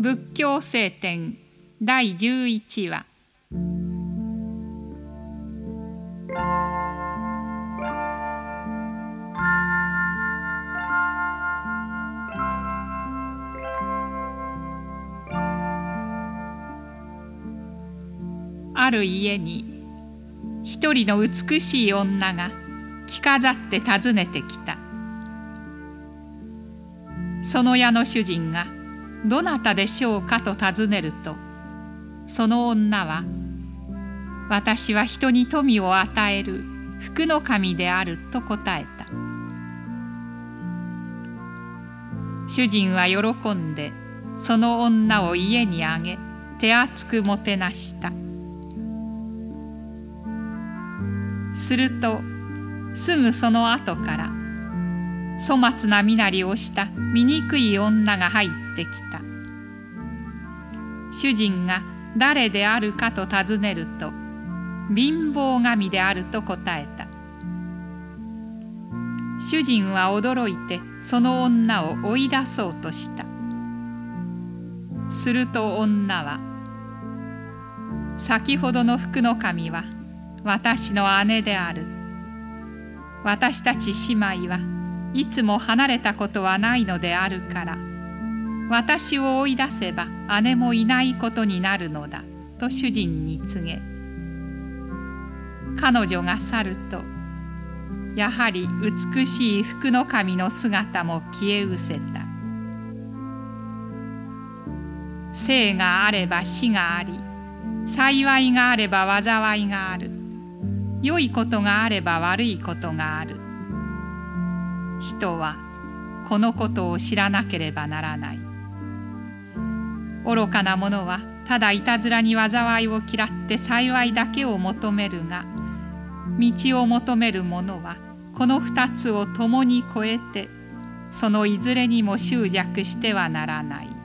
仏教聖典第11話。ある家に一人の美しい女が着飾って訪ねてきた。その家の主人が「どなたでしょうか?」と尋ねるとその女は「私は人に富を与える福の神である」と答えた主人は喜んでその女を家にあげ手厚くもてなしたするとすぐその後から粗末な身なりをした醜い女が入ってきた。主人が誰であるかと尋ねると貧乏神であると答えた。主人は驚いてその女を追い出そうとした。すると女は「先ほどの福の神は私の姉である。私たち姉妹はいつも離れたことはないのであるから。私を追い出せば姉もいないことになるのだと主人に告げ。彼女が去るとやはり美しい福の神の姿も消え失せた。生があれば死があり幸いがあれば災いがある。良いことがあれば悪いことがある。人はこのことを知らなければならない。愚かな者はただいたずらに災いを嫌って幸いだけを求めるが道を求める者はこの二つを共に越えてそのいずれにも執着してはならない。